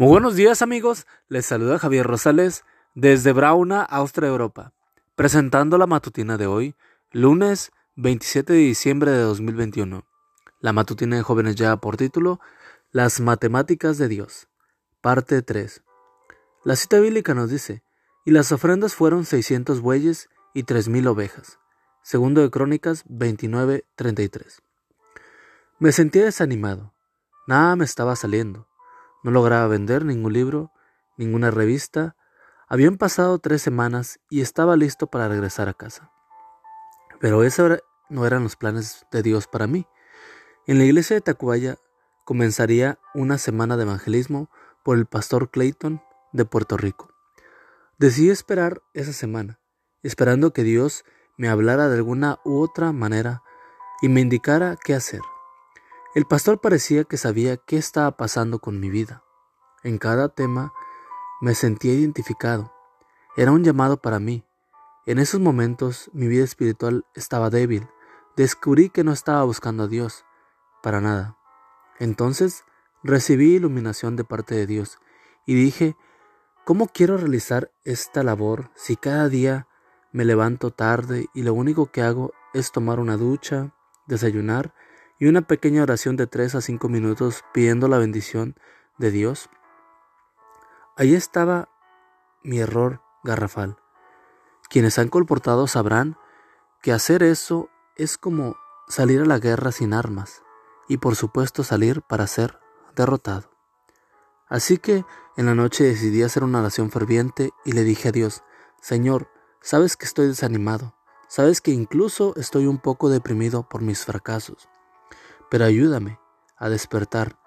Muy buenos días amigos, les saluda Javier Rosales desde Brauna, Austria, Europa, presentando la matutina de hoy, lunes 27 de diciembre de 2021. La matutina de jóvenes ya por título Las matemáticas de Dios, parte 3. La cita bíblica nos dice, y las ofrendas fueron 600 bueyes y 3000 ovejas. Segundo de Crónicas 29:33. Me sentía desanimado, nada me estaba saliendo. No lograba vender ningún libro, ninguna revista. Habían pasado tres semanas y estaba listo para regresar a casa. Pero esos no eran los planes de Dios para mí. En la iglesia de Tacubaya comenzaría una semana de evangelismo por el pastor Clayton de Puerto Rico. Decidí esperar esa semana, esperando que Dios me hablara de alguna u otra manera y me indicara qué hacer. El pastor parecía que sabía qué estaba pasando con mi vida. En cada tema me sentía identificado. Era un llamado para mí. En esos momentos mi vida espiritual estaba débil. Descubrí que no estaba buscando a Dios, para nada. Entonces recibí iluminación de parte de Dios y dije, ¿cómo quiero realizar esta labor si cada día me levanto tarde y lo único que hago es tomar una ducha, desayunar y una pequeña oración de 3 a 5 minutos pidiendo la bendición de Dios. Ahí estaba mi error garrafal. Quienes han comportado sabrán que hacer eso es como salir a la guerra sin armas y por supuesto salir para ser derrotado. Así que en la noche decidí hacer una oración ferviente y le dije a Dios, Señor, sabes que estoy desanimado, sabes que incluso estoy un poco deprimido por mis fracasos pero ayúdame a despertar.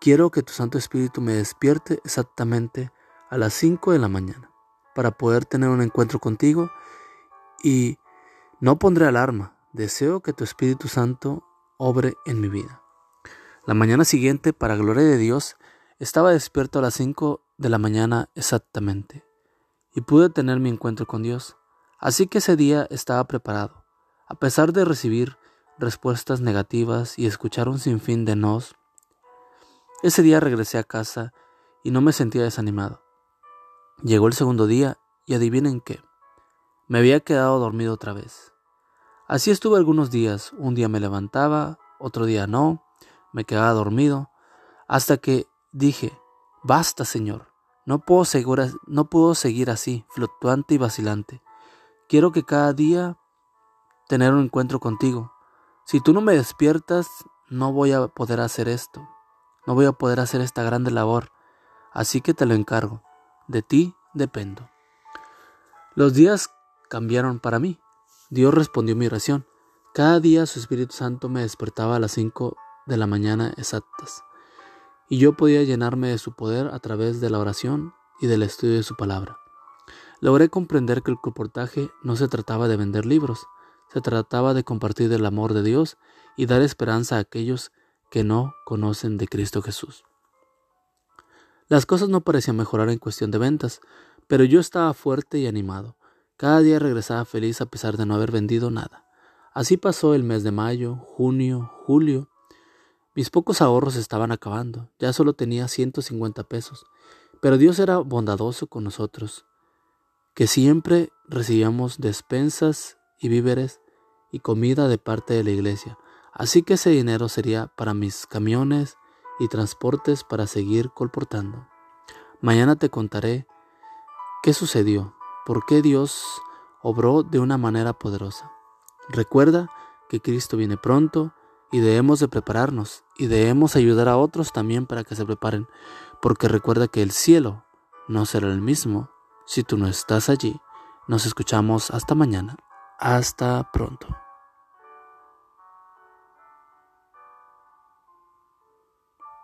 Quiero que tu Santo Espíritu me despierte exactamente a las 5 de la mañana para poder tener un encuentro contigo y no pondré alarma. Deseo que tu Espíritu Santo obre en mi vida. La mañana siguiente, para gloria de Dios, estaba despierto a las 5 de la mañana exactamente y pude tener mi encuentro con Dios. Así que ese día estaba preparado. A pesar de recibir respuestas negativas y escuchar un sinfín de nos. Ese día regresé a casa y no me sentía desanimado. Llegó el segundo día y adivinen qué. Me había quedado dormido otra vez. Así estuve algunos días. Un día me levantaba, otro día no, me quedaba dormido, hasta que dije, basta, Señor, no puedo, seguir, así, fluctuante y vacilante. Quiero que cada día tener un encuentro contigo. Si tú no me despiertas, no voy a poder hacer esto. No voy a poder hacer esta grande labor. Así que te lo encargo. De ti dependo. Los días cambiaron para mí. Dios respondió mi oración. Cada día su Espíritu Santo me despertaba a las 5 de la mañana exactas. Y yo podía llenarme de su poder a través de la oración y del estudio de su palabra. Logré comprender que el comportaje no se trataba de vender libros, se trataba de compartir el amor de Dios y dar esperanza a aquellos que no conocen de Cristo Jesús. Las cosas no parecían mejorar en cuestión de ventas, pero yo estaba fuerte y animado. Cada día regresaba feliz a pesar de no haber vendido nada. Así pasó el mes de mayo, junio, julio. Mis pocos ahorros estaban acabando, ya solo tenía 150 pesos, pero Dios era bondadoso con nosotros, que siempre recibíamos despensas y víveres y comida de parte de la iglesia. Así que ese dinero sería para mis camiones y transportes para seguir colportando. Mañana te contaré qué sucedió, por qué Dios obró de una manera poderosa. Recuerda que Cristo viene pronto y debemos de prepararnos y debemos ayudar a otros también para que se preparen, porque recuerda que el cielo no será el mismo si tú no estás allí. Nos escuchamos hasta mañana. Hasta pronto.